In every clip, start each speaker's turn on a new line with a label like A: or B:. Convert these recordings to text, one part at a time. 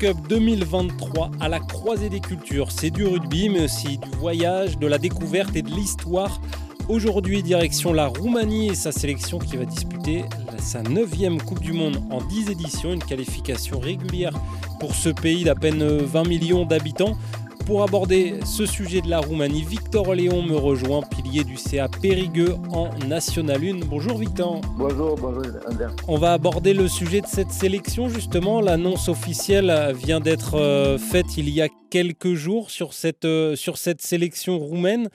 A: Cup 2023 à la croisée des cultures. C'est du rugby, mais aussi du voyage, de la découverte et de l'histoire. Aujourd'hui, direction la Roumanie et sa sélection qui va disputer sa neuvième Coupe du Monde en 10 éditions, une qualification régulière pour ce pays d'à peine 20 millions d'habitants. Pour aborder ce sujet de la Roumanie, Victor Léon me rejoint, pilier du CA Périgueux en National 1. Bonjour Victor.
B: Bonjour, bonjour.
A: On va aborder le sujet de cette sélection justement. L'annonce officielle vient d'être euh, faite il y a quelques jours sur cette, euh, sur cette sélection roumaine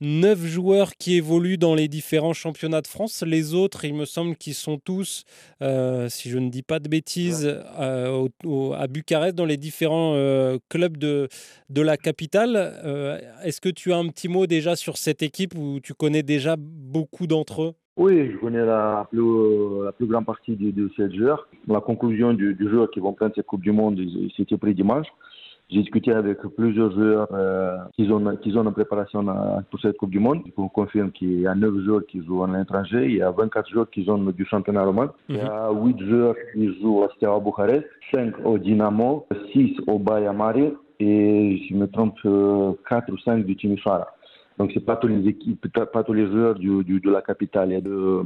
A: neuf joueurs qui évoluent dans les différents championnats de France. Les autres, il me semble qu'ils sont tous, euh, si je ne dis pas de bêtises, euh, à Bucarest, dans les différents euh, clubs de, de la capitale. Est-ce que tu as un petit mot déjà sur cette équipe où tu connais déjà beaucoup d'entre eux?
B: Oui, je connais la plus, grande partie de, ces joueurs. La conclusion du, du joueur qui vont prendre cette Coupe du Monde, c'était pris dimanche. J'ai discuté avec plusieurs joueurs euh, qui, ont, qui ont en préparation pour cette Coupe du Monde. Je vous confirme qu'il y a 9 joueurs qui jouent en étranger, il y a 24 joueurs qui sont du championnat romain, il y a 8 mhm. joueurs qui jouent à Steaua Bucarest, 5 au Dynamo, 6 au Baia Mare et, je me trompe, 4 euh, ou 5 du Timișoara. Donc, c'est pas tous les équipes, pas tous les joueurs du, de la capitale. Il y, a deux,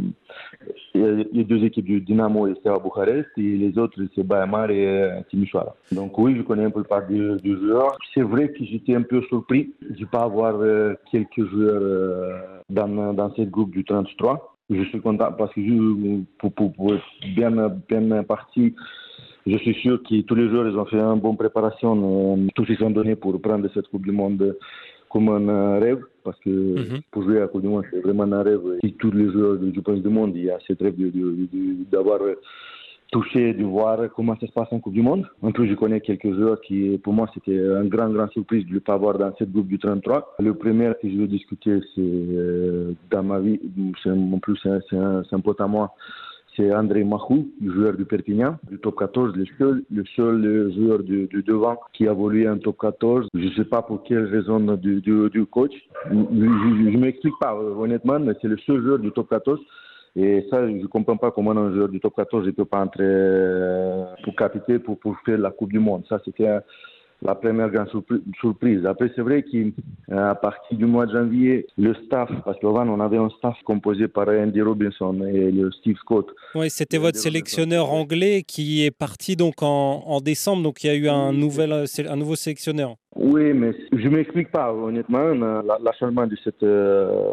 B: il y a deux équipes du Dynamo et Steaua Bucarest et les autres, c'est Bayamar et euh, Timișoara. Donc, oui, je connais un peu le part du, du joueur. C'est vrai que j'étais un peu surpris de pas avoir euh, quelques joueurs euh, dans, dans cette groupe du 33. Je suis content parce que pour, pour être bien, bien parti, je suis sûr que tous les joueurs ils ont fait une bonne préparation, tous ils sont donnés pour prendre cette Coupe du Monde comme un rêve, parce que mhm. pour jouer à Coupe du Monde, c'est vraiment un rêve. Et tous les joueurs du pense du monde, il y a cette rêve d'avoir touché, de voir comment ça se passe en Coupe du Monde. En plus, je connais quelques joueurs qui, pour moi, c'était un grand, grand surprise de ne pas avoir dans cette groupe du 33. Le premier que je veux discuter, c'est euh, dans ma vie, en plus, c'est un, un pote à moi c'est André Mahou, joueur du Perpignan, du top 14, le seul, le seul joueur du, devant qui a évolué en top 14. Je ne sais pas pour quelle raison du, du, coach. Je ne m'explique pas, honnêtement, mais c'est le seul joueur du top 14. Et ça, je ne comprends pas comment un joueur du top 14 ne peut pas entrer euh, pour capiter, pour, pour faire la Coupe du Monde. Ça, c'était la première grande surprise. Après, c'est vrai qu'à partir du mois de janvier, le staff, parce qu'avant, on avait un staff composé par Andy Robinson et le Steve Scott.
A: Oui, c'était votre sélectionneur anglais qui est parti donc en, décembre, donc il y a eu un, nouvel, un nouveau sélectionneur.
B: Oui, mais je ne m'explique pas, honnêtement, l'achèvement de cette. Euh,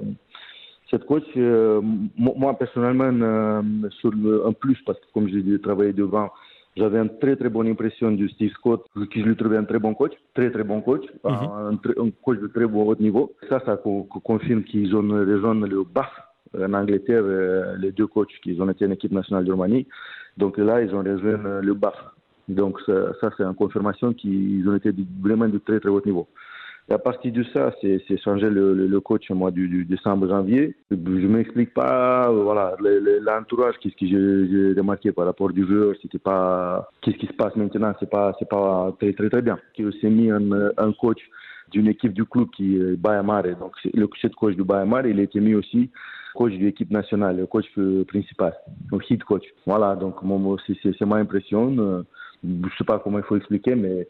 B: cette coach, euh, moi personnellement, euh, sur le, un plus, parce que comme j'ai travaillé devant, j'avais une très très bonne impression du Steve Scott, qui je lui trouvais un très bon coach, très très bon coach, mhm. un, coach de très bon haut niveau. Ça, ça confirme qu'ils ont rejoint le BAF en Angleterre, euh, les deux coachs qui ont été en équipe nationale de Roumanie. Donc là, ils ont rejoint le BAF. Donc ça, ça c'est une confirmation qu'ils ont été vraiment de très très haut niveau. Et à partir de ça, c'est changé le, coach au mois du, décembre, janvier. Je m'explique pas, euh, voilà, l'entourage, qu'est-ce que j'ai remarqué par rapport du joueur, c'était pas, qu'est-ce qui se passe maintenant, c'est pas, c'est pas très, très, très bien. Il s'est mis un, coach d'une équipe du club qui est Bayamar, donc le coach du Bayamar, il a été mis aussi coach de l'équipe nationale, le coach principal, le head coach. Voilà, donc c'est ma impression. Euh, je sais pas comment il faut expliquer, mais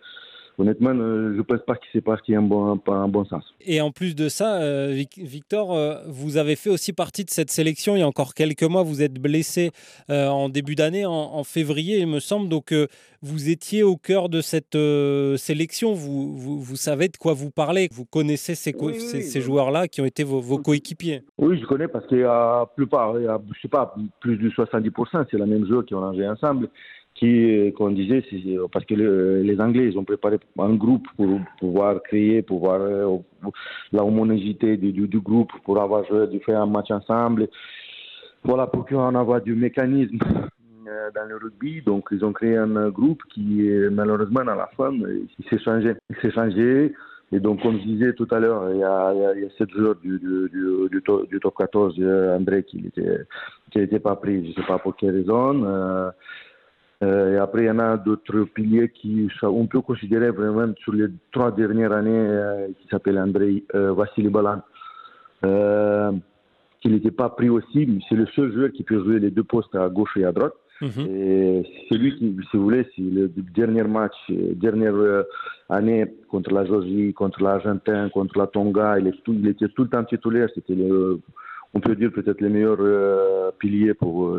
B: honnêtement, euh, je ne pense pas qu'il s'est parti en bon, un bon sens.
A: Et en plus de ça, euh, Victor, euh, vous avez fait aussi partie de cette sélection il y a encore quelques mois. Vous êtes blessé en début d'année, en, février, il me semble. Donc, vous étiez au cœur de cette sélection. Vous, vous, savez de quoi vous parlez. Vous connaissez ces, ces, joueurs-là qui ont été vos, coéquipiers.
B: Oui, je connais parce qu'il y a plupart, il y a, je sais pas, plus de 70%, c'est la même joueur qui ont joué ensemble qui, comme on disait, parce que les Anglais, ils ont préparé un groupe pour pouvoir créer, pour voir euh, la homogénéité du, groupe, pour avoir faire un match ensemble. Voilà, pour qu'on ait du mécanisme euh, dans le rugby. Donc, ils ont créé un groupe qui, malheureusement, à la fin, il s'est changé. S'est changé. Et donc, comme je disais tout à l'heure, il y a, sept joueurs du, du, du, du, top 14, euh, André, qui n'était pas pris, je ne sais pas pour quelle raison. Euh, et après, il y en a d'autres piliers qui on peut considérer vraiment sur les trois dernières années, euh, qui s'appelle André euh, Vassili Balan, euh, qui n'était pas pris aussi. C'est le seul joueur qui peut jouer les deux postes à gauche et à droite. Mhm. Et c'est lui qui, si vous voulez, c'est le dernier match, dernière année contre la Géorgie, contre l'Argentin, contre la Tonga, il, est tout, il était tout le temps titulaire. C'était le, on peut dire peut-être les meilleurs piliers pour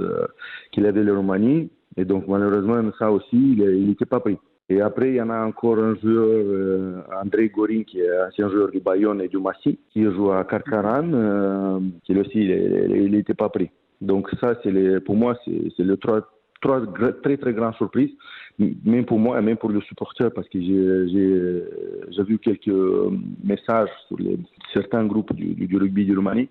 B: qu'il avait le Roumanie. Et donc malheureusement, ça aussi, il n'était pas pris. Et après, il y en a encore un joueur, euh, André Gorin, qui est ancien joueur du Bayonne et du Massy, qui joue à Karkaran, euh, qui aussi, il n'était pas pris. Donc ça, c'est pour moi, c'est les trois, trois très très grandes surprises, même pour moi et même pour le supporter, parce que j'ai vu quelques messages sur les, certains groupes du, du, rugby du Roumanie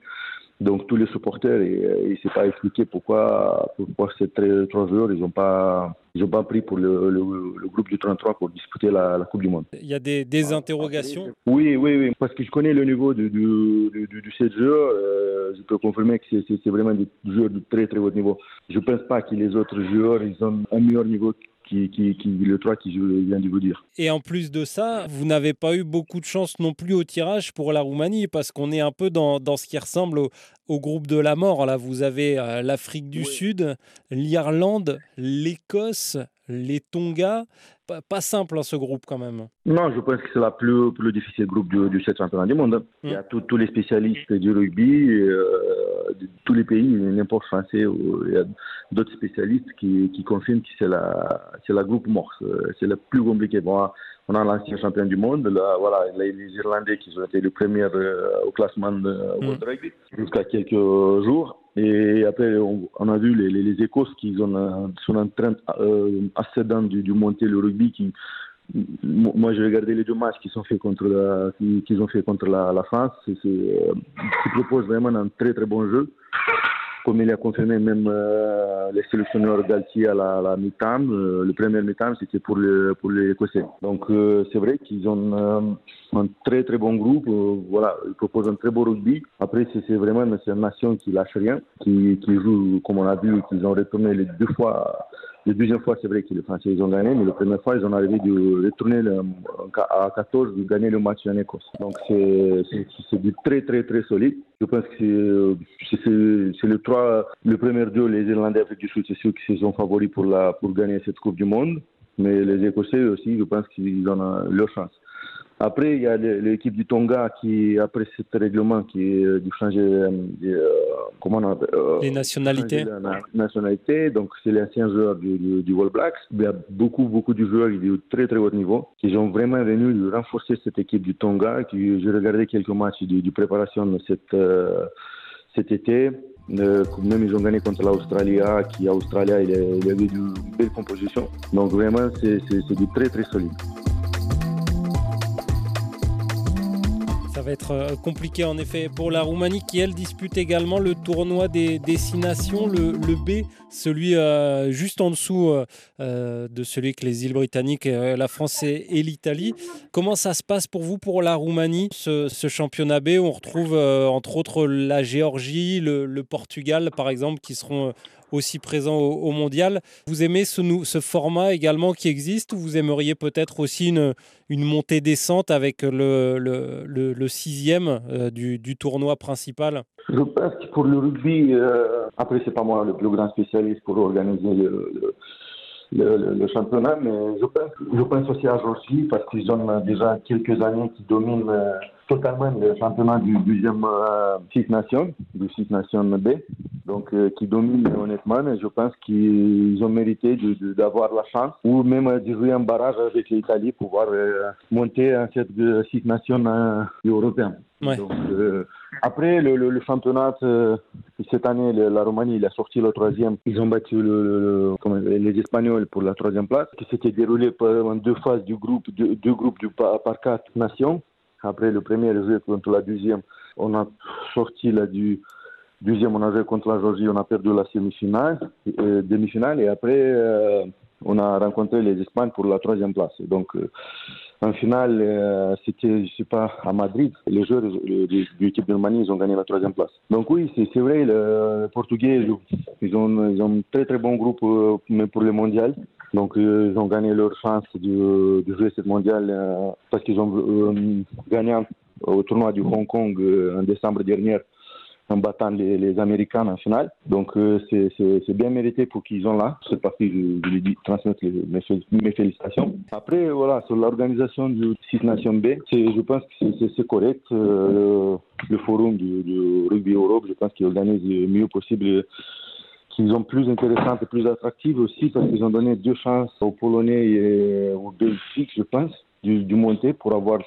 B: donc tous les supporters, et, il ne s'est pas expliqué pourquoi, pourquoi ces trois joueurs, ils n'ont pas, ils ont pas pris pour le, le, groupe du 33 pour disputer la, Coupe du Monde.
A: Il y a des, des interrogations?
B: Oui, oui, oui, parce que je connais le niveau du, du, du, du ces joueurs. Euh, je peux confirmer que c'est vraiment des joueurs de très très haut niveau. Je ne pense pas que les autres joueurs, ils ont un meilleur niveau qui, qui, qui, le 3 qui vient de vous dire.
A: Et en plus de ça, vous n'avez pas eu beaucoup de chance non plus au tirage pour la Roumanie parce qu'on est un peu dans, dans ce qui ressemble au, au, groupe de la mort. Là, vous avez euh, l'Afrique du Sud, l'Irlande, l'Écosse, les Tonga. Pas, simple hein, ce groupe quand même.
B: Non, je pense que c'est la plus, plus difficile groupe du, du 7 championnat du monde. Il y a hmm. tous les spécialistes du rugby, euh, de tous les pays, n'importe français, il y a d'autres spécialistes qui, qui confirment que c'est la, c'est la groupe morse. Euh, c'est le plus compliqué. Bon, on a l'ancien champion du monde, là, voilà, les, Irlandais qui ont été les premiers euh, au classement de World hmm. Rugby jusqu'à quelques jours. Et après, on, a vu les, les, Écosses qui sont, sont en train, euh, assez dans du, du, monter le rugby. Qui, moi, j'ai regardé les deux matchs qui sont faits contre la, qu'ils ont fait contre la, la France. Euh, qui proposent vraiment un très très bon jeu comme il a confirmé même euh, les sélectionneurs Galtier à la, la mi-temps, euh, le premier mi-temps c'était pour, le, pour les Écossais. Donc euh, c'est vrai qu'ils ont un très très bon groupe, voilà, ils proposent un très beau rugby. Après c'est vraiment une nation qui lâche rien, qui, qui joue comme on a vu, qu'ils ont retourné les deux fois la deuxième fois, c'est vrai que les Français ont gagné, mais la première fois, ils ont arrivé de retourner à 14, de gagner le match en Écosse. Donc c'est du très très très solide. Je pense que c'est le 3, le premier duo, les Irlandais Afrique du Sud, c'est ceux qui sont favoris pour, la, pour gagner cette Coupe du Monde. Mais les Écossais aussi, je pense qu'ils ont leur chance. Après, il y a l'équipe du Tonga qui, après ce règlement, qui est euh, du changer euh, euh, comment on appelle,
A: les nationalités.
B: nationalité. Donc, c'est les anciens joueurs du, du, All Blacks. Il y a beaucoup, beaucoup de joueurs de très, très haut niveau qui ont vraiment venu renforcer cette équipe du Tonga. Qui, j'ai regardé quelques matchs de, préparation de cette, cet été. même ils ont gagné contre l'Australie, qui Australia, il, il y avait une belle composition. Donc vraiment, c'est du très très solide.
A: Ça va être euh, compliqué en effet pour la Roumanie qui elle dispute également le tournoi des destinations, le, B, celui euh, juste en dessous euh, de celui que les îles britanniques, la France et, l'Italie. Comment ça se passe pour vous pour la Roumanie, ce, championnat B? On retrouve entre autres la Géorgie, le, le, Portugal par exemple qui seront aussi présent au, mondial. Vous aimez ce, format également qui existe ou vous aimeriez peut-être aussi une, montée-descente avec le, sixième euh, du, tournoi principal?
B: Je pense que pour le rugby, euh, après c'est pas moi le plus grand spécialiste pour organiser le, le, championnat, mais je pense, je pense aussi à Georgie parce qu'ils ont déjà quelques années qui dominent euh, totalement le championnat du deuxième euh, Six Nations, du Six Nations B, donc euh, qui domine honnêtement. Et je pense qu'ils ont mérité d'avoir la chance ou même de jouer un barrage avec l'Italie pour pouvoir monter en cette Six Nations européenne. Donc, après, le, le, championnat, euh, cette année, la Roumanie, il a sorti le troisième. Ils ont battu le, les Espagnols pour la troisième place, qui s'était déroulé en deux phases du groupe, deux, deux groupes du, par, quatre nations. Après, le premier joué contre la deuxième. On a sorti là, du deuxième, on a joué contre la Géorgie, on a perdu la semi-finale, euh, demi-finale, et après, euh, on a rencontré les Espagnes pour la troisième place. Donc, en finale, euh, c'était, je sais pas, à Madrid. Les joueurs de l'équipe de Roumanie, ils ont gagné la troisième place. Donc oui, c'est, vrai, le, Portugais, ils ont, ils ont un très très bon groupe euh, pour le mondial. Donc euh, ils ont gagné leur chance de, jouer cette mondial parce qu'ils ont gagné au tournoi du Hong Kong en décembre dernier en battant les, Américains en finale. Donc c'est bien mérité pour qu'ils ont là. Cette partie, je, je lui dis, transmettre mes, félicitations. Après, voilà, sur l'organisation du Six Nations B, je pense que c'est correct. le forum du, du, Rugby Europe, je pense qu'il organise le mieux possible qu'ils ont plus intéressantes et plus attractives aussi parce qu'ils ont donné deux chances aux Polonais et aux Belgiques, je pense, du, du monter pour avoir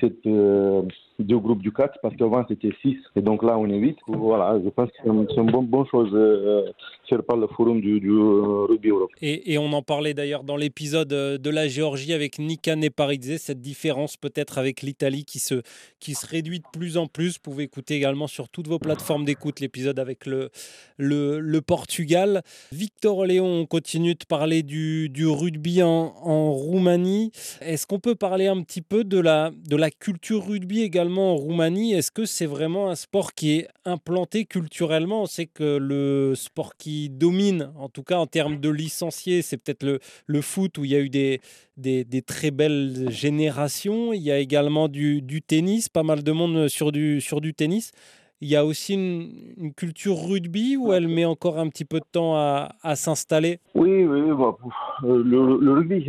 B: cette, euh, deux groupes du 4 parce qu'avant c'était 6 et donc là on est 8. Voilà, je pense que c'est une, bonne, chose euh, faire par le forum du, euh, Rugby Europe.
A: Et, et, on en parlait d'ailleurs dans l'épisode euh, de la Géorgie avec Nika Neparidze, cette différence peut-être avec l'Italie qui se, qui se réduit de plus en plus. Vous pouvez écouter également sur toutes vos plateformes d'écoute l'épisode avec le, le, le, Portugal. Victor Léon, on continue de parler du, du rugby en, en Roumanie. Est-ce qu'on peut parler un petit peu de la, de la culture rugby également en Roumanie, est-ce que c'est vraiment un sport qui est implanté culturellement? On sait que le sport qui domine, en tout cas en termes de licenciés, c'est peut-être le, le, foot où il y a eu des, très belles générations. Il y a également du, tennis, pas mal de monde sur du, tennis. Il y a aussi une, culture rugby où elle met encore un petit peu de temps à, s'installer?
B: Oui, oui, bah, euh, le, rugby,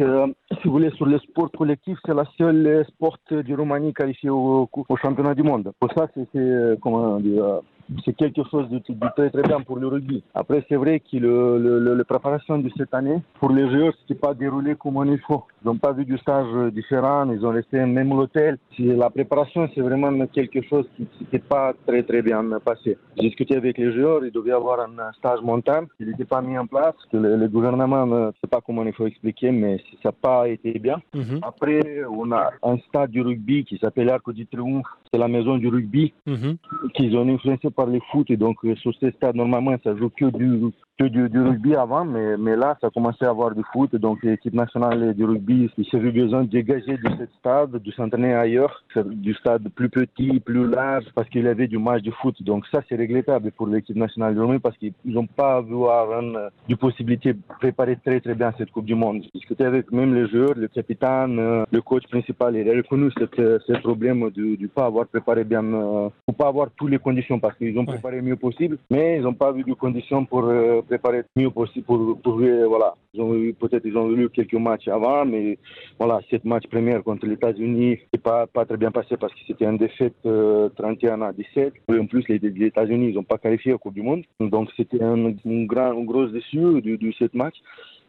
B: si vous voulez, sur le sport collectif, c'est la seule sport du Roumanie qualifié au, championnat du monde. Pour ça, c'est, euh, comment dire, c'est quelque chose de, très très bien pour le rugby. Après, c'est vrai que le, le, la préparation de cette année, pour les joueurs, ce pas déroulé comme il faut. Ils n'ont pas vu du stage différent, ils ont resté même l'hôtel. La préparation, c'est vraiment quelque chose qui n'était pas très très bien passé. J'ai discuté avec les joueurs, il devait avoir un stage montagne, il n'était pas mis en place. Le, le gouvernement, ne sait pas comment il faut expliquer, mais ça n'a pas été bien. Mhm. Après, on a un stade du rugby qui s'appelle Arc du Triomphe, c'est la maison du rugby, mhm. qu'ils ont influencé par les foot. Et donc, sur ces stades, normalement, ça joue que du, que du, rugby avant, mais, mais là, ça a commencé à avoir du foot. Donc, l'équipe nationale du rugby, s'est vu besoin de dégager de ce stade, de s'entraîner ailleurs, du stade plus petit, plus large, parce qu'il y avait du match de foot. Donc, ça, c'est regrettable pour l'équipe nationale du rugby parce qu'ils n'ont pas vu une, du possibilité de préparer très, très bien cette Coupe du Monde. J'ai discuté avec même les joueurs, le capitaine, euh, le coach principal. Il a reconnu ce problème de ne pas avoir préparé bien, euh, ou pas avoir toutes les conditions parce qu'ils ont préparé le mieux possible, mais ils n'ont pas vu de conditions pour euh, préparer mieux possible pour, pour voilà. Ils ont eu, peut-être ils ont eu quelques matchs avant, mais voilà, cette match première contre les États-Unis n'est pas, très bien passé parce que c'était une défaite 31 euh, à 17. Et en plus, les, États-Unis, n'ont pas qualifié au Coupe du Monde. Donc, c'était un, un, grand, un gros déçu de, de cette match.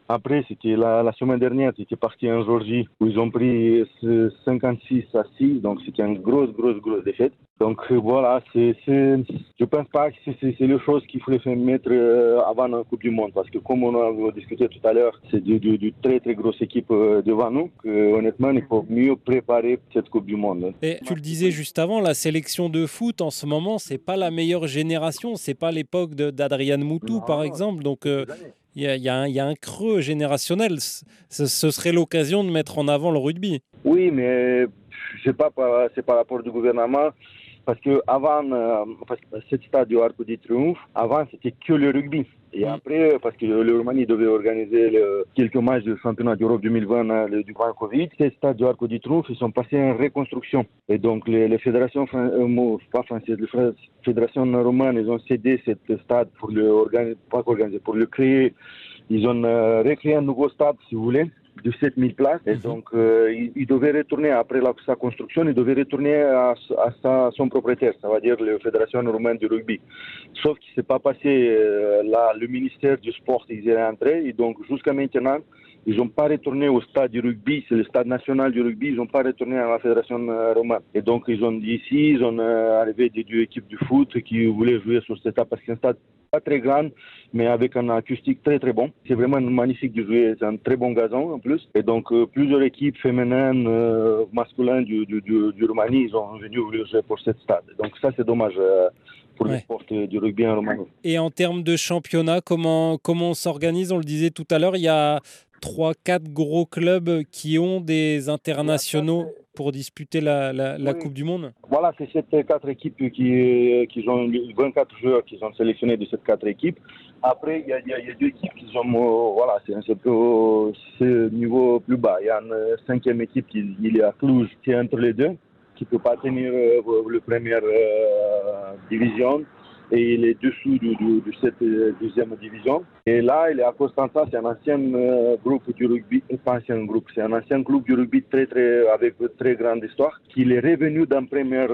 B: Après, c'était la, la, semaine dernière, c'était parti en Georgie où ils ont pris 56 à 6, donc c'était une grosse, grosse, grosse défaite. Donc euh, voilà, c'est, je pense pas que c'est, les choses qu'il fallait mettre euh, avant la Coupe du Monde, parce que comme on a discuté tout à l'heure, c'est du, très très grosse équipe euh, devant nous. Que, honnêtement, il faut mieux préparer cette Coupe du Monde.
A: Et tu le disais juste avant, la sélection de foot en ce moment, c'est pas la meilleure génération, c'est pas l'époque d'Adrian Moutou par exemple, donc. Il y, a, un, creux générationnel. Ce, serait l'occasion de mettre en avant le rugby.
B: Oui, mais je sais pas, c'est par rapport du gouvernement. Parce que avant, euh, parce cette stade du Arc du Triomphe, avant c'était que le rugby. Et après, parce que le Roumanie devait organiser quelques matchs du championnat d'Europe 2020 hein, du grand Covid, ces stades du Arc du Triomphe, sont passés en reconstruction. Et donc les, fédérations, euh, pas françaises, les fédérations romanes, ils ont cédé cet stade pour le pas organiser, pour le créer. Ils ont euh, recréé un nouveau stade, si vous voulez de 7000 places. Et mhm. donc, euh, il, devait retourner, après sa construction, il devait retourner à, à, son propriétaire, ça veut dire la Fédération roumaine du rugby. Sauf qu'il ne s'est pas passé, euh, là, le ministère du sport, ils est rentré, et donc jusqu'à maintenant, ils n'ont pas retourné au stade du rugby, c'est le stade national du rugby, ils n'ont pas retourné à la fédération euh, romaine. Et donc ils ont dit ici, ils ont arrivé des deux équipes de foot qui voulaient jouer sur cet stade parce que c'est un stade pas très grand, mais avec un acoustique très très bon. C'est vraiment magnifique de jouer, c'est un très bon gazon en plus. Et donc euh, plusieurs équipes féminines, euh, masculines du, du, du, Roumanie, ils ont venu jouer pour ce stade. Donc ça c'est dommage. Euh, pour le sport du rugby en Roumanie.
A: Et en termes de championnat, comment, comment on s'organise? On le disait tout à l'heure, il y a trois, quatre gros clubs qui ont des internationaux pour disputer la, la, Coupe du Monde
B: Voilà, c'est ces quatre équipes qui, qui ont 24 joueurs qui sont sélectionnés de ces quatre équipes. Après, il y a, y a, deux équipes qui sont, euh, voilà, c'est un niveau plus bas. Il y a une cinquième équipe qui il est à Cluj, qui est entre les deux, qui ne peut pas tenir euh, la première euh, division. Et il est dessous du, cette deuxième division. Et là, il est à Constanța, c'est un ancien groupe du rugby, pas ancien groupe, c'est un ancien club du rugby très très avec très grande histoire, qui est revenu dans première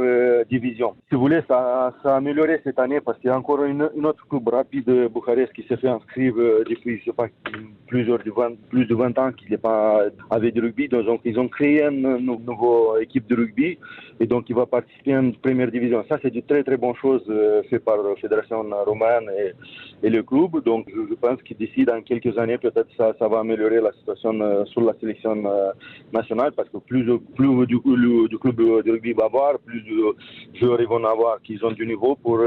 B: division. Si vous voulez, ça, ça a amélioré cette année parce qu'il y a encore une, autre club rapide Bucarest qui s'est fait inscrire depuis, je sais pas, plusieurs de 20, plus de 20 ans qu'il n'est pas avec du rugby. Donc, ils ont créé une, nouvelle équipe de rugby et donc il va participer en première division. Ça, c'est une très très bonne chose euh, fait par Fédération romaine et, le club. Donc, je, pense que d'ici dans quelques années, peut-être ça, ça va améliorer la situation euh, sur la sélection euh, nationale parce que plus, du, du club de rugby va avoir, plus de joueurs ils vont avoir qui ont du niveau pour,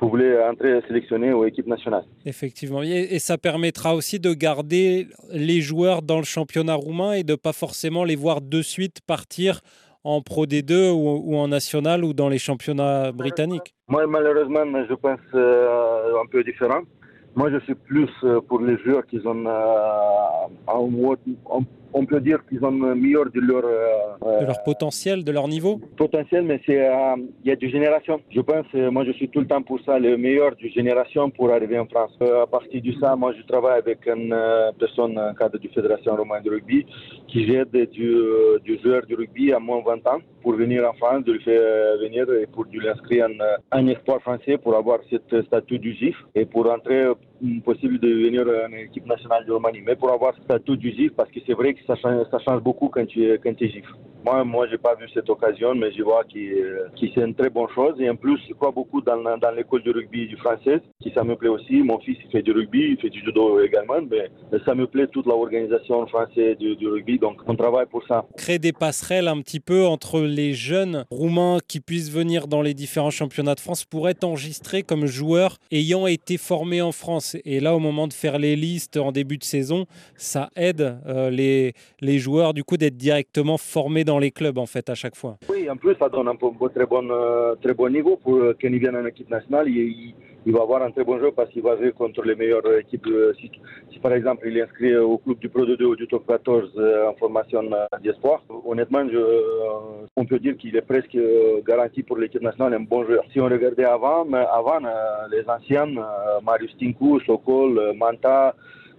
B: vouloir entrer sélectionner aux équipes nationales.
A: Effectivement. Et, ça permettra aussi de garder les joueurs dans le championnat roumain et de pas forcément les voir de suite partir en Pro D2 ou, en National ou dans les championnats britanniques
B: Moi, malheureusement, je pense euh, un peu différent. Moi, je suis plus euh, pour les joueurs qui ont euh, un, on peut dire qu'ils ont meilleur de leur
A: euh, de leur potentiel, de leur niveau?
B: Potentiel, mais c'est euh, il y a du génération. Je pense, euh, moi je suis tout le temps pour ça, le meilleur du génération pour arriver en France. à partir de ça, moi je travaille avec une personne, un cadre de fédération romaine de rugby, qui aide du, du joueur de rugby à moins 20 ans pour venir en France, de le faire venir et pour lui inscrire en, espoir français pour avoir ce statut du GIF et pour entrer possible de venir en équipe nationale de Roumanie. Mais pour avoir ce statut du GIF, parce que c'est vrai que ça change, ça change beaucoup quand tu es, quand tu es GIF. Moi, moi, j'ai pas vu cette occasion, mais je vois que, c'est une très bonne chose. Et en plus, je crois beaucoup dans, dans l'école de rugby du français, qui ça me plaît aussi. Mon fils, il fait du rugby, il fait du judo également, mais ça me plaît toute l'organisation française du, du, rugby. Donc, on travaille pour ça.
A: Créer des passerelles un petit peu entre les jeunes roumains qui puissent venir dans les différents championnats de France pour être enregistrés comme joueurs ayant été formés en France. Et là, au moment de faire les listes en début de saison, ça aide euh, les, les joueurs du coup d'être directement formés dans les clubs en fait à chaque fois.
B: Oui, en plus ça donne un, très, bon, euh, très bon niveau pour euh, qu'il vienne en équipe nationale. Il, va avoir un très bon jeu parce qu'il va jouer contre les meilleures équipes. Si, si, par exemple il est inscrit au club du Pro 2 ou du Top 14 en formation d'espoir, honnêtement, on peut dire qu'il est presque garanti pour l'équipe nationale un bon joueur. Si on regardait avant, avant les anciens, Marius Tinku, Sokol, Manta,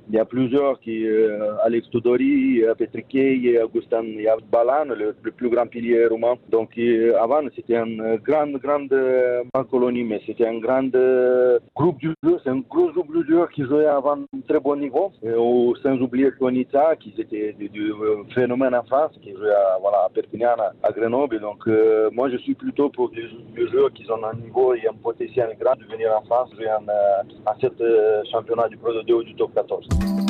B: il y a plusieurs qui, euh, Alex Tudori, Petrichei, Augustin Balan, le, le, plus grand pilier roumain. Donc euh, avant, c'était une grande, grande, euh, colonie, mais c'était un grand groupe de jeu. C'est un gros groupe de joueurs qui jouait avant un très bon niveau. Et, sans oublier Konita, qui était du, phénomène en France, qui jouait à, voilà, à Perpignan, à Grenoble. Donc moi, je suis plutôt pour des, joueurs qui ont un niveau et un potentiel grand de venir en France, jouer en, en ce championnat du Pro 2 ou du Top 14.
A: thank you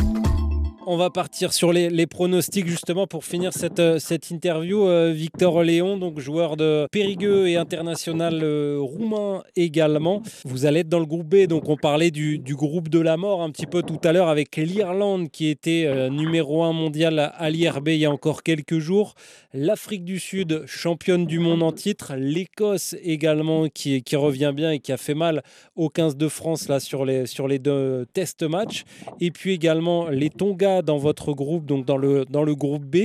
A: On va partir sur les, pronostics justement pour finir cette, euh, cette interview. Euh, Victor Léon, donc joueur de Périgueux et international euh, roumain également. Vous allez être dans le groupe B, donc on parlait du, groupe de la mort un petit peu tout à l'heure avec l'Irlande qui était numéro 1 mondial à l'IRB il y a encore quelques jours. L'Afrique du Sud, championne du monde en titre. L'Écosse également qui, qui revient bien et qui a fait mal au 15 de France là sur les, sur les deux test matchs. Et puis également les Tonga dans votre groupe, donc dans le, dans le groupe B.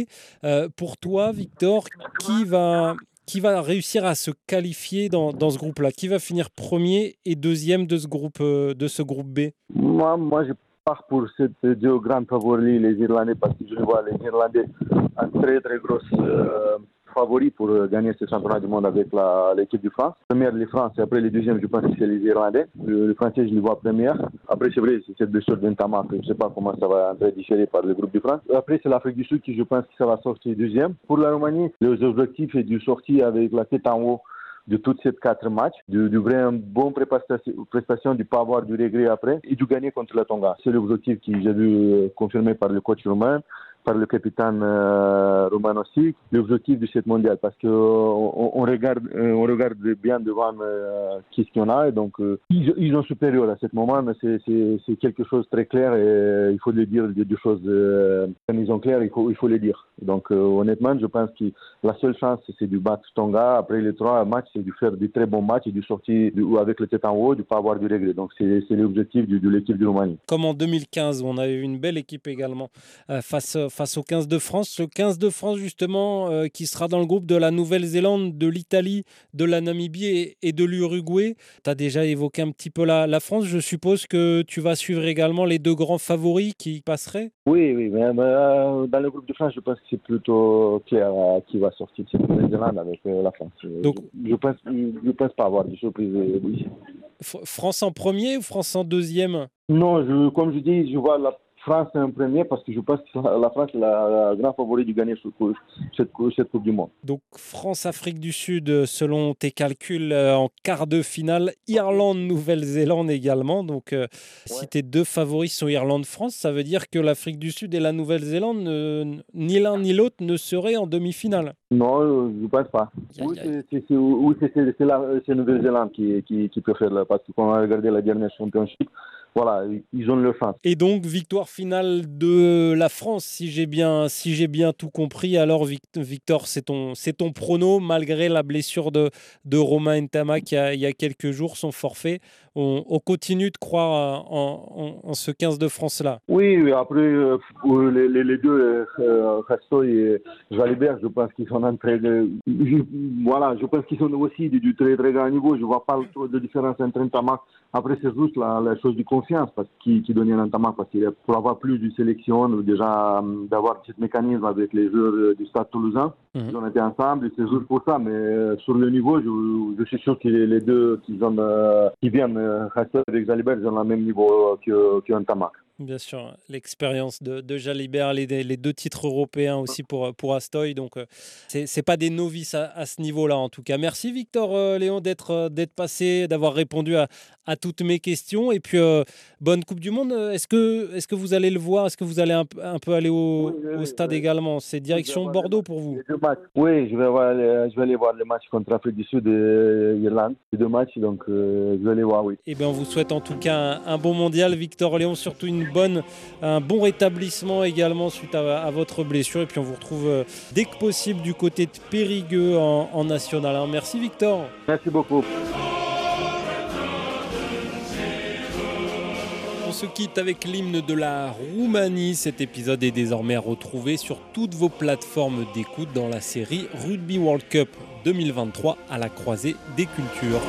A: Euh, pour toi, Victor, qui va, qui va réussir à se qualifier dans, dans ce groupe-là? Qui va finir premier et deuxième de ce groupe, euh, de ce groupe B?
B: Moi, moi je pars pour ces deux grands favoris, les Irlandais, parce que je vois les Irlandais en très très grosse euh, favoris pour euh, gagner ce championnat du monde avec l'équipe de France. Première, les France, et après les deuxièmes, je pense que c'est les Irlandais. Le, Français, je les vois première. Après, c'est vrai, c'est cette blessure d'Intama, je ne sais pas comment ça va être différé par le groupe de France. Après, c'est l'Afrique du Sud qui, je pense que ça va sortir deuxième. Pour la Roumanie, les objectifs est de sortir avec la tête en haut de toutes ces quatre matchs, de, de vraiment bonne prestation, de ne pas avoir du regret après et de gagner contre la Tonga. C'est l'objectif que j'ai vu euh, confirmé par le coach roumain par le capitaine euh, aussi, l'objectif de cette mondiale, parce que on, on, regarde, euh, on regarde bien devant euh, qui ce en a, donc euh, ils, ils, sont supérieurs à ce moment, mais c'est quelque chose de très clair et il faut le dire, des choses quand ils sont il faut, il faut les dire. Donc honnêtement, je pense que la seule chance, c'est du battre Tonga. Après les trois matchs, c'est de faire des très bons matchs et de sortir avec le tête en haut, de ne pas avoir du regret. Donc c'est l'objectif de, l'équipe de Roumanie.
A: Comme en 2015, on a eu une belle équipe également face face au 15 de France. Ce 15 de France, justement, euh, qui sera dans le groupe de la Nouvelle-Zélande, de l'Italie, de la Namibie et, de l'Uruguay. Tu as déjà évoqué un petit peu la, France. Je suppose que tu vas suivre également les deux grands favoris qui passeraient
B: Oui, oui. Mais, euh, dans le groupe de France, je pense que c'est plutôt clair qui va sortir cette Nouvelle-Zélande avec la France. Donc, je ne pense, je pense pas avoir de surprise
A: France en premier ou France en deuxième?
B: Non, je, comme je dis, je vois la France en premier parce que je pense que la France est la, grande favorite de gagner cette, cette, Coupe du Monde.
A: Donc France-Afrique du Sud, selon tes calculs, euh, en quart de finale. Irlande-Nouvelle-Zélande également. Donc euh, si tes deux favoris sont Irlande-France, ça veut dire que l'Afrique du Sud et la Nouvelle-Zélande, ni l'un ni l'autre ne seraient en demi-finale.
B: Non, je ne pense pas. Oui, c'est la Nouvelle-Zélande qui, qui, qui préfère, parce qu'on a regardé la dernière championship voilà, ils ont le fin.
A: Et donc, victoire finale de la France, si j'ai bien, si j'ai bien tout compris. Alors, Victor, c'est ton, c'est ton prono, malgré la blessure de, de Romain Ntama qui a, il y a quelques jours, son forfait. On, continue de croire en, ce 15 de France-là.
B: Oui, après, euh, les, les, deux, euh, et Jalibert, je pense qu'ils sont en très. voilà, je pense qu'ils sont aussi du, très très grand niveau. Je ne vois pas trop de différence entre Ntama. Après, c'est juste la, la chose du confiance parce qui, qui donnait notamment parce qu'il pour avoir plus de sélection, déjà euh, d'avoir ce mécanisme avec les joueurs du Stade Toulousain. Mhm. Ils ont été ensemble et c'est juste pour ça. Mais euh, sur le niveau, je, je suis sûr que les deux qui, ont, euh, qui viennent rester avec Jalibert, ils ont le même niveau que, que
A: Bien sûr, l'expérience de, de, Jalibert, les, les, deux titres européens aussi pour, pour Astoy. Donc, c'est n'est pas des novices à, ce niveau-là, en tout cas. Merci, Victor Léon, d'être passé, d'avoir répondu à, à, toutes mes questions. Et puis, bonne Coupe du Monde. Est-ce que, est que vous allez le voir? Est-ce que vous allez un, un peu aller au, au stade également? C'est direction Bordeaux pour vous
B: Oui, je vais, voir, je vais aller voir le match contre l'Afrique du Sud et l'Irlande. C'est deux matchs, donc euh, je vais aller voir, oui.
A: Et eh bien, on vous souhaite en tout cas un, bon mondial, Victor Léon, surtout une bonne, un bon rétablissement également suite à, votre blessure. Et puis, on vous retrouve euh, dès que possible du côté de Périgueux en, national. Hein. Merci, Victor.
B: Merci beaucoup.
A: se quitte avec l'hymne de la Roumanie. Cet épisode est désormais à retrouver sur toutes vos plateformes d'écoute dans la série Rugby World Cup 2023 à la croisée des cultures.